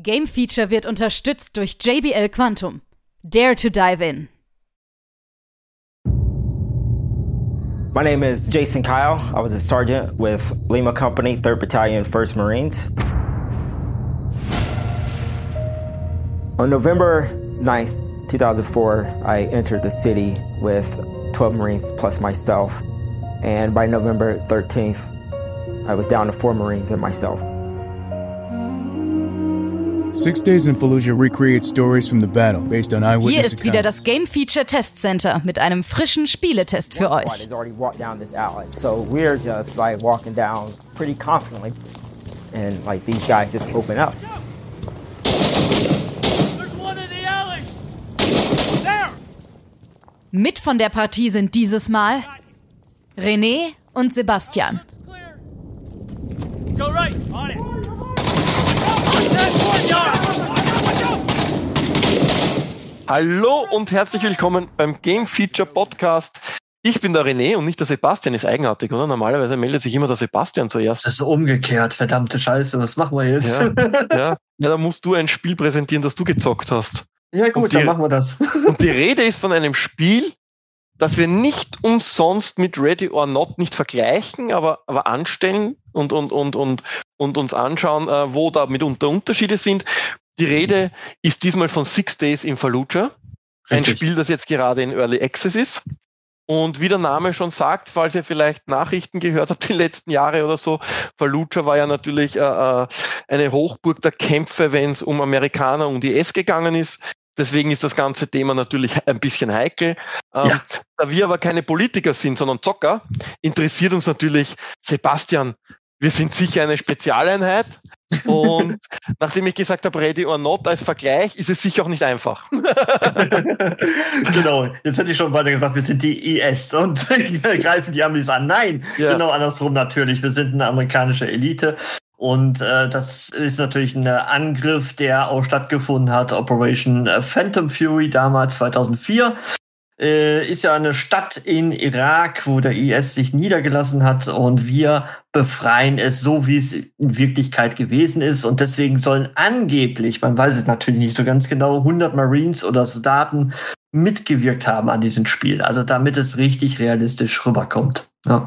Game Feature wird unterstützt durch JBL Quantum. Dare to dive in. My name is Jason Kyle. I was a sergeant with Lima Company, 3rd Battalion, 1st Marines. On November 9th, 2004, I entered the city with 12 Marines plus myself. And by November 13th, I was down to four Marines and myself. Six Days in Fallujah recreates stories from the battle based on eyewitness Hier ist wieder das Game Feature Test Center mit einem frischen Spieletest für euch. So we're just like walking down pretty confidently. And like these guys just open up. There's one in the alley! There! Mit von der Partie sind dieses Mal René und Sebastian. Go right. On it. Hallo und herzlich willkommen beim Game Feature Podcast. Ich bin der René und nicht der Sebastian, ist eigenartig, oder? Normalerweise meldet sich immer der Sebastian zuerst. Das ist umgekehrt, verdammte Scheiße, was machen wir jetzt? Ja, Ja, ja. ja, da musst du ein Spiel präsentieren, das du gezockt hast. gut, Und dann die- machen wir das. Und die Rede ist von einem Spiel, das wir nicht umsonst mit Ready or Not nicht vergleichen, aber, aber anstellen und, und, und, und, und uns anschauen, äh, wo da mitunter Unterschiede sind. Die Rede ist diesmal von Six Days in Fallujah. Ein Richtig. Spiel, das jetzt gerade in Early Access ist. Und wie der Name schon sagt, falls ihr vielleicht Nachrichten gehört habt die letzten Jahre oder so, Fallujah war ja natürlich äh, äh, eine Hochburg der Kämpfe, wenn es um Amerikaner und IS gegangen ist. Deswegen ist das ganze Thema natürlich ein bisschen heikel. Ähm, Ja. Da wir aber keine Politiker sind, sondern Zocker, interessiert uns natürlich, Sebastian, wir sind sicher eine Spezialeinheit. Und nachdem ich gesagt habe, Ready or Not als Vergleich, ist es sicher auch nicht einfach. genau, jetzt hätte ich schon weiter gesagt, wir sind die IS und greifen die Amis an. Nein, Ja. genau andersrum natürlich. Wir sind eine amerikanische Elite. Und äh, das ist natürlich ein Angriff, der auch stattgefunden hat. Operation äh, Phantom Fury damals 2004. Äh, ist ja eine Stadt in Irak, wo der IS sich niedergelassen hat und wir befreien es so, wie es in Wirklichkeit gewesen ist. Und deswegen sollen angeblich, man weiß es natürlich nicht so ganz genau, 100 Marines oder Soldaten mitgewirkt haben an diesem Spiel. Also damit es richtig realistisch rüberkommt. Ja.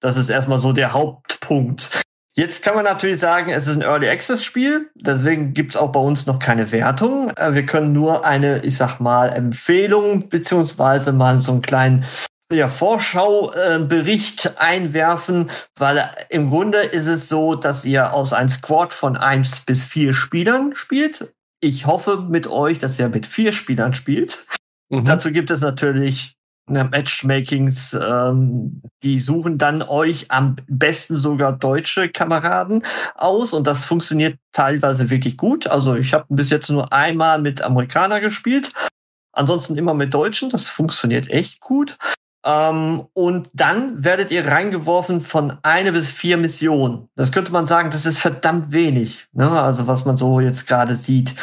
Das ist erstmal so der Hauptpunkt. Jetzt kann man natürlich sagen, es ist ein Early Access Spiel, deswegen gibt's auch bei uns noch keine Wertung. Äh, Wir können nur eine, ich sag mal, Empfehlung beziehungsweise mal so einen kleinen ja, Vorschaubericht einwerfen, weil im Grunde ist es so, dass ihr aus einem Squad von eins bis vier Spielern spielt. Ich hoffe mit euch, dass ihr mit vier Spielern spielt. Mhm. Dazu gibt es natürlich Matchmakings, ähm, die suchen dann euch am besten sogar deutsche Kameraden aus und das funktioniert teilweise wirklich gut. Also ich habe bis jetzt nur einmal mit Amerikaner gespielt, ansonsten immer mit Deutschen. Das funktioniert echt gut. Ähm, und dann werdet ihr reingeworfen von eine bis vier Missionen. Das könnte man sagen, das ist verdammt wenig. Ne? Also was man so jetzt gerade sieht.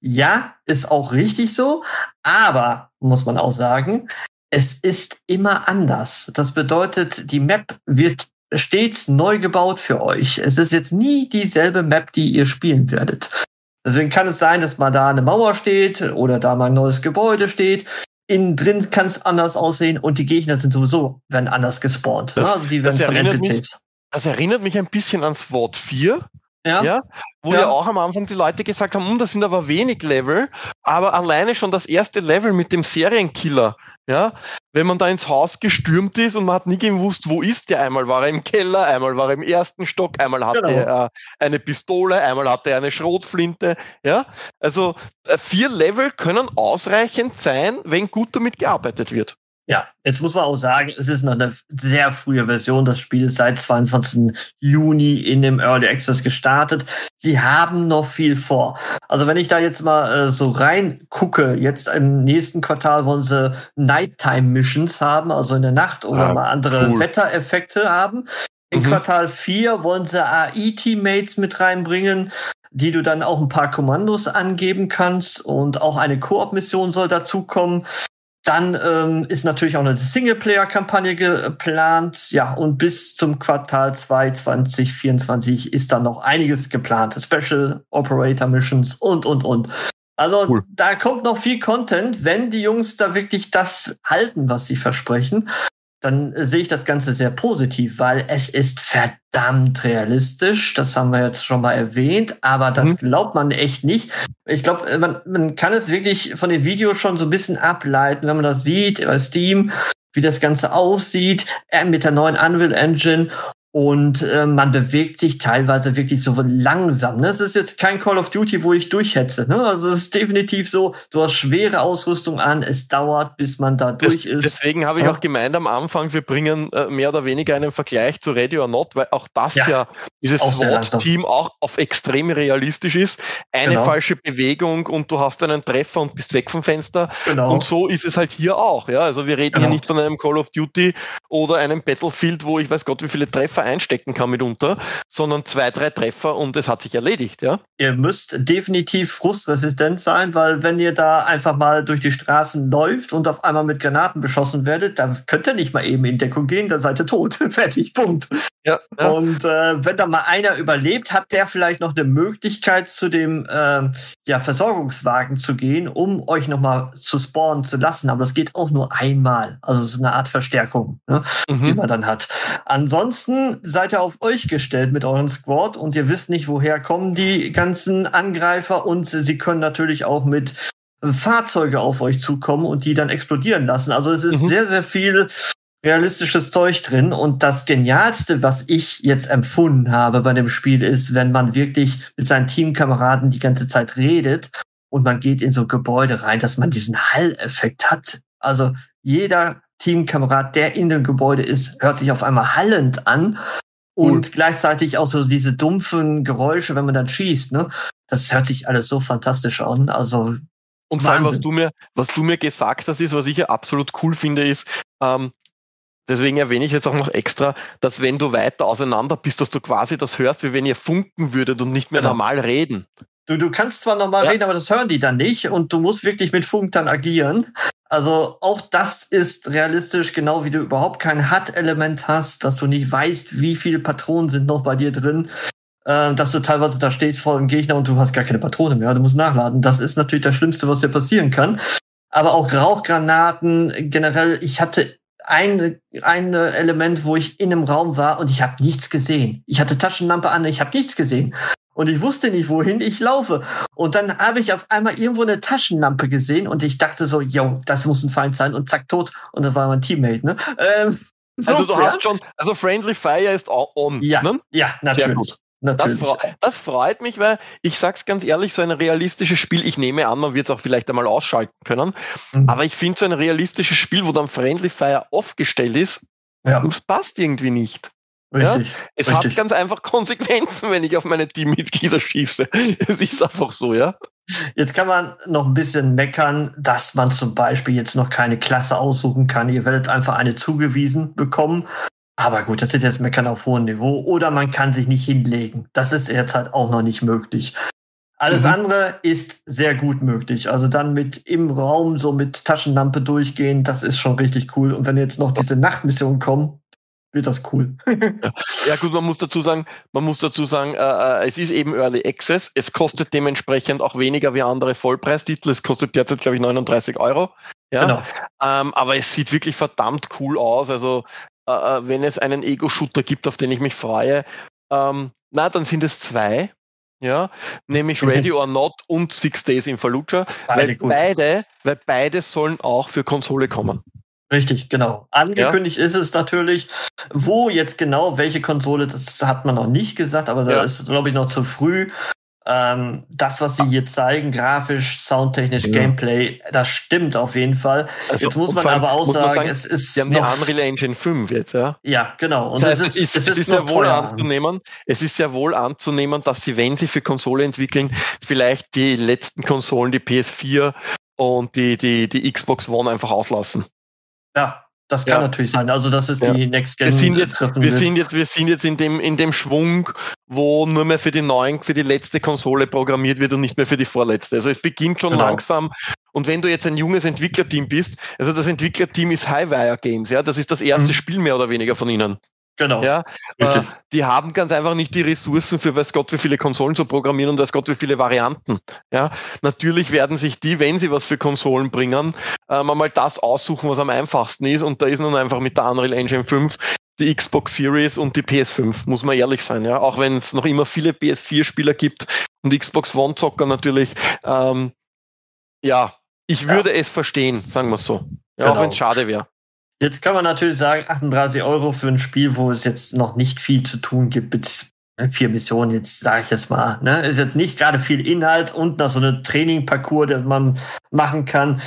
Ja, ist auch richtig so, aber muss man auch sagen, es ist immer anders. Das bedeutet, die Map wird stets neu gebaut für euch. Es ist jetzt nie dieselbe Map, die ihr spielen werdet. Deswegen kann es sein, dass mal da eine Mauer steht oder da mal ein neues Gebäude steht. Innen drin kann es anders aussehen und die Gegner sind sowieso werden anders gespawnt. Das- ne? also die werden von erinnert mich- NPCs. Das erinnert mich ein bisschen an SWAT 4. Ja? Ja, wo Ja. ja. auch am Anfang die Leute gesagt haben, hm, das sind aber wenig Level, aber alleine schon das erste Level mit dem Serienkiller, ja, wenn man da ins Haus gestürmt ist und man hat nie gewusst, wo ist der, einmal war er im Keller, einmal war er im ersten Stock, einmal hatte Genau. er äh, eine Pistole, einmal hatte er eine Schrotflinte, ja, also äh, vier Level können ausreichend sein, wenn gut damit gearbeitet wird. Ja, jetzt muss man auch sagen, es ist noch eine sehr frühe Version. Das Spiel ist seit 22. Juni in dem Early Access gestartet. Sie haben noch viel vor. Also wenn ich da jetzt mal äh, so rein gucke, jetzt im nächsten Quartal wollen sie Nighttime Missions haben, also in der Nacht oder Ah, mal andere cool. Wettereffekte haben. In Mhm. Quartal 4 wollen sie AI-Teammates mit reinbringen, die du dann auch ein paar Kommandos angeben kannst und auch eine Koop-Mission soll dazukommen. Dann ähm, ist natürlich auch eine Singleplayer-Kampagne geplant. Ja, und bis zum Quartal 2 2024 ist dann noch einiges geplant. Special Operator Missions und, und, und. Also cool. da kommt noch viel Content, wenn die Jungs da wirklich das halten, was sie versprechen dann sehe ich das Ganze sehr positiv, weil es ist verdammt realistisch. Das haben wir jetzt schon mal erwähnt, aber das mhm. glaubt man echt nicht. Ich glaube, man, man kann es wirklich von den Videos schon so ein bisschen ableiten, wenn man das sieht bei Steam, wie das Ganze aussieht, mit der neuen Unreal Engine und äh, man bewegt sich teilweise wirklich so langsam. Ne? Es ist jetzt kein Call of Duty, wo ich durchhetze. Ne? Also es ist definitiv so, du hast schwere Ausrüstung an, es dauert, bis man da durch das, ist. Deswegen habe ich ja. auch gemeint am Anfang, wir bringen äh, mehr oder weniger einen Vergleich zu Ready or Not, weil auch das ja, ja dieses SWAT-Team auch auf extrem realistisch ist. Eine genau. falsche Bewegung und du hast einen Treffer und bist weg vom Fenster. Genau. Und so ist es halt hier auch. Ja? Also wir reden genau. hier nicht von einem Call of Duty oder einem Battlefield, wo ich weiß Gott, wie viele Treffer einstecken kann mitunter, sondern zwei, drei Treffer und es hat sich erledigt, ja. Ihr müsst definitiv frustresistent sein, weil wenn ihr da einfach mal durch die Straßen läuft und auf einmal mit Granaten beschossen werdet, dann könnt ihr nicht mal eben in Deckung gehen, dann seid ihr tot. Fertig, Punkt. Ja, ja. Und äh, wenn da mal einer überlebt, hat der vielleicht noch eine Möglichkeit, zu dem äh, ja, Versorgungswagen zu gehen, um euch nochmal zu spawnen zu lassen. Aber das geht auch nur einmal. Also es ist eine Art Verstärkung, ne, mhm. die man dann hat. Ansonsten seid ihr auf euch gestellt mit eurem Squad und ihr wisst nicht, woher kommen die ganzen Angreifer und sie können natürlich auch mit Fahrzeuge auf euch zukommen und die dann explodieren lassen. Also es ist mhm. sehr, sehr viel realistisches Zeug drin. Und das Genialste, was ich jetzt empfunden habe bei dem Spiel, ist, wenn man wirklich mit seinen Teamkameraden die ganze Zeit redet und man geht in so Gebäude rein, dass man diesen Hall-Effekt hat. Also jeder Teamkamerad, der in dem Gebäude ist, hört sich auf einmal hallend an. Und cool. gleichzeitig auch so diese dumpfen Geräusche, wenn man dann schießt, ne? Das hört sich alles so fantastisch an. Also. Und vor allem, was du mir, was du mir gesagt hast, ist, was ich ja absolut cool finde, ist, ähm, deswegen erwähne ich jetzt auch noch extra, dass wenn du weiter auseinander bist, dass du quasi das hörst, wie wenn ihr funken würdet und nicht mehr genau. normal reden. Du, du kannst zwar normal ja. reden, aber das hören die dann nicht und du musst wirklich mit Funk dann agieren. Also auch das ist realistisch, genau wie du überhaupt kein HUD-Element hast, dass du nicht weißt, wie viele Patronen sind noch bei dir drin, äh, dass du teilweise da stehst vor dem Gegner und du hast gar keine Patrone mehr, du musst nachladen. Das ist natürlich das Schlimmste, was dir passieren kann. Aber auch Rauchgranaten, generell, ich hatte ein, ein Element, wo ich in einem Raum war und ich habe nichts gesehen. Ich hatte Taschenlampe an, ich habe nichts gesehen und ich wusste nicht, wohin ich laufe. Und dann habe ich auf einmal irgendwo eine Taschenlampe gesehen und ich dachte so, yo, das muss ein Feind sein und zack, tot. Und das war mein Teammate, ne? Ähm, so also du hast schon, also Friendly Fire ist on. Ja, ne? ja natürlich. Natürlich. Das, freut, das freut mich, weil ich sag's ganz ehrlich, so ein realistisches Spiel, ich nehme an, man wird es auch vielleicht einmal ausschalten können, mhm. aber ich finde so ein realistisches Spiel, wo dann Friendly Fire aufgestellt ist, ja. das passt irgendwie nicht. Richtig. Ja? Es richtig. hat ganz einfach Konsequenzen, wenn ich auf meine Teammitglieder schieße. Es ist einfach so, ja. Jetzt kann man noch ein bisschen meckern, dass man zum Beispiel jetzt noch keine Klasse aussuchen kann. Ihr werdet einfach eine zugewiesen bekommen. Aber gut, das ist jetzt Meckern auf hohem Niveau. Oder man kann sich nicht hinlegen. Das ist jetzt halt auch noch nicht möglich. Alles mhm. andere ist sehr gut möglich. Also dann mit im Raum so mit Taschenlampe durchgehen, das ist schon richtig cool. Und wenn jetzt noch diese Nachtmission kommen, wird das cool. ja. ja. gut, man muss dazu sagen, man muss dazu sagen, äh, äh, es ist eben Early Access. Es kostet dementsprechend auch weniger wie andere Vollpreistitel. Es kostet derzeit, glaube ich, 39 Euro. Ja? Genau. Ähm, aber es sieht wirklich verdammt cool aus. Also äh, äh, wenn es einen Ego-Shooter gibt, auf den ich mich freue, ähm, na, dann sind es zwei. Ja, nämlich Ready or Not und Six Days in Fallujah, beide weil beide, weil beide sollen auch für Konsole kommen. Richtig, genau. Angekündigt ja. ist es natürlich. Wo jetzt genau, welche Konsole, das hat man noch nicht gesagt, aber ja. da ist, glaube ich, noch zu früh. Ähm, das, was sie hier zeigen, grafisch, soundtechnisch, ja. Gameplay, das stimmt auf jeden Fall. Also, jetzt muss man aber auch sagen, sagen, es ist. Sie haben die Unreal Engine 5 jetzt, ja? Ja, genau. Und das heißt, es ist, es ist, es ist ja wohl anzunehmen, es ist ja wohl anzunehmen, dass sie, wenn sie für Konsole entwickeln, vielleicht die letzten Konsolen, die PS4 und die, die, die Xbox One einfach auslassen. Ja, Das kann ja. natürlich sein. Also das ist ja. die Next Gen. Wir sind jetzt, wir sind jetzt, wir sind jetzt in dem in dem Schwung, wo nur mehr für die neuen, für die letzte Konsole programmiert wird und nicht mehr für die vorletzte. Also es beginnt schon genau. langsam. Und wenn du jetzt ein junges Entwicklerteam bist, also das Entwicklerteam ist Highwire Games, ja, das ist das erste mhm. Spiel mehr oder weniger von ihnen. Genau. Ja, äh, die haben ganz einfach nicht die Ressourcen für weiß Gott wie viele Konsolen zu programmieren und weiß Gott wie viele Varianten. Ja, natürlich werden sich die, wenn sie was für Konsolen bringen, ähm, einmal das aussuchen, was am einfachsten ist. Und da ist nun einfach mit der Unreal Engine 5 die Xbox Series und die PS5, muss man ehrlich sein. Ja, auch wenn es noch immer viele PS4-Spieler gibt und Xbox One-Zocker natürlich. Ähm, ja, ich würde ja. es verstehen, sagen wir es so. Ja, genau. auch wenn es schade wäre. Jetzt kann man natürlich sagen, 38 Euro für ein Spiel, wo es jetzt noch nicht viel zu tun gibt mit ne, vier Missionen, jetzt sage ich jetzt mal, ne, ist jetzt nicht gerade viel Inhalt und noch so eine Training-Parcours, den man machen kann.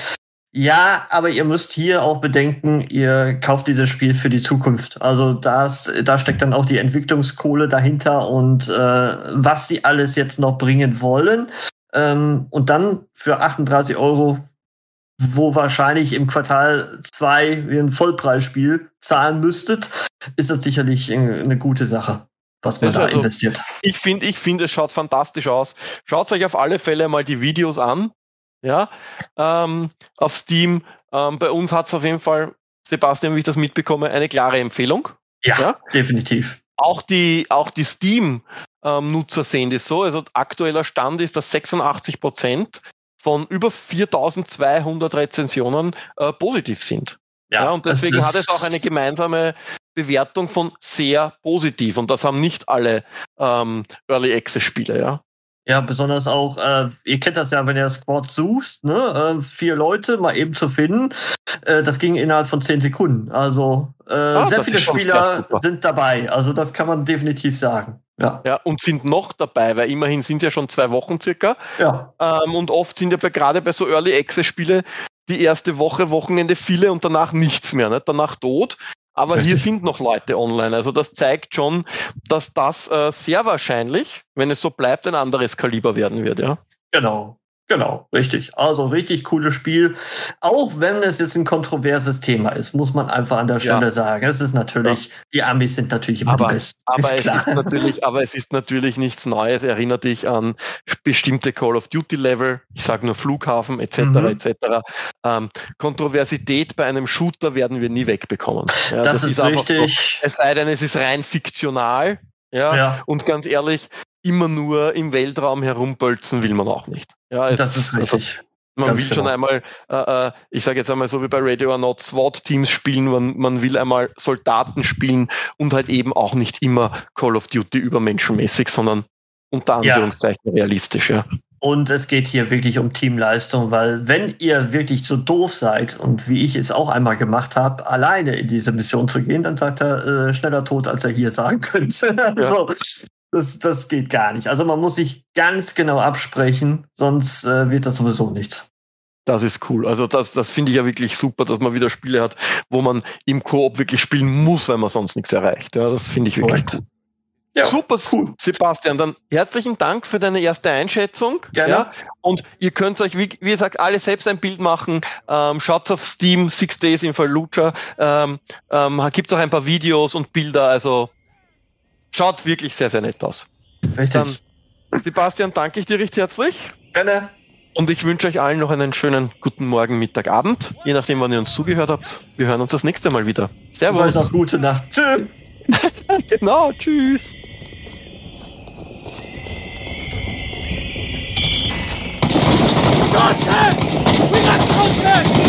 Ja, aber ihr müsst hier auch bedenken, ihr kauft dieses Spiel für die Zukunft. Also das, da steckt dann auch die Entwicklungskohle dahinter und äh, was sie alles jetzt noch bringen wollen. Ähm, und dann für 38 Euro wo wahrscheinlich im Quartal zwei wie ein Vollpreisspiel zahlen müsstet, ist das sicherlich eine gute Sache, was man da also, investiert. Ich finde, ich finde, es schaut fantastisch aus. Schaut euch auf alle Fälle mal die Videos an. Ja, ähm, auf Steam. Ähm, bei uns hat es auf jeden Fall, Sebastian, wie ich das mitbekomme, eine klare Empfehlung. Ja, ja? definitiv. Auch die, auch die Steam-Nutzer ähm, sehen das so. Also aktueller Stand ist, dass 86 Prozent von über 4200 Rezensionen äh, positiv sind. Ja, ja und deswegen hat es auch eine gemeinsame Bewertung von sehr positiv und das haben nicht alle ähm, Early Access Spiele, ja. Ja, besonders auch, äh, ihr kennt das ja, wenn ihr Squad suchst, ne? Äh, vier Leute mal eben zu finden. Äh, das ging innerhalb von zehn Sekunden. Also äh, ah, sehr viele Spieler sind dabei. Also das kann man definitiv sagen. Ja. ja, und sind noch dabei, weil immerhin sind ja schon zwei Wochen circa. Ja. Ähm, und oft sind ja bei, gerade bei so Early Access Spiele die erste Woche, Wochenende viele und danach nichts mehr, nicht? danach tot. Aber Richtig. hier sind noch Leute online. Also das zeigt schon, dass das äh, sehr wahrscheinlich, wenn es so bleibt, ein anderes Kaliber werden wird, ja. Genau. Genau, richtig. Also richtig cooles Spiel. Auch wenn es jetzt ein kontroverses Thema ist, muss man einfach an der Stelle ja. sagen. Es ist natürlich, ja. die Amis sind natürlich immer aber, die Besten. Aber ist es, ist natürlich, aber es ist natürlich nichts Neues. Erinnert dich an bestimmte Call of Duty Level. Ich sage nur Flughafen etc. Mhm. etc. Ähm, Kontroversität bei einem Shooter werden wir nie wegbekommen. Ja, das, das, ist, ist richtig. So, es sei denn, es ist rein fiktional. Ja. Und ganz ehrlich, immer nur im Weltraum herumbölzen will man auch nicht. Ja, das ist also richtig. Also, man Ganz will genau. schon einmal, äh, äh, ich sage jetzt einmal so wie bei Radio or Not, SWAT-Teams spielen, man, man will einmal Soldaten spielen und halt eben auch nicht immer Call of Duty übermenschenmäßig, sondern unter Anführungszeichen ja. realistisch, ja. Und es geht hier wirklich um Teamleistung, weil wenn ihr wirklich so doof seid und wie ich es auch einmal gemacht habe, alleine in diese Mission zu gehen, dann sagt er äh, schneller tot, als er hier sagen könnte. Ja. so, das, das geht gar nicht. Also man muss sich ganz genau absprechen, sonst äh, wird das sowieso nichts. Das ist cool. Also das, das finde ich ja wirklich super, dass man wieder Spiele hat, wo man im Koop wirklich spielen muss, weil man sonst nichts erreicht. Ja, das finde ich wirklich cool. Ja, Super, cool. Sebastian. Dann herzlichen Dank für deine erste Einschätzung. Gerne. Ja, und ihr könnt euch, wie, wie gesagt, alle selbst ein Bild machen. Ähm, schaut auf Steam, Six Days in Fallujah. Ähm, ähm, Gibt es auch ein paar Videos und Bilder. Also Schaut wirklich sehr, sehr nett aus. Richtig. Dann, Sebastian, danke ich dir recht herzlich. Gerne. Und ich wünsche euch allen noch einen schönen guten Morgen, Mittag, Abend, je nachdem, wann ihr uns zugehört habt. Wir hören uns das nächste Mal wieder. Servus. Noch gute Nacht. Tschüss. genau, tschüss. Contact! We got contact!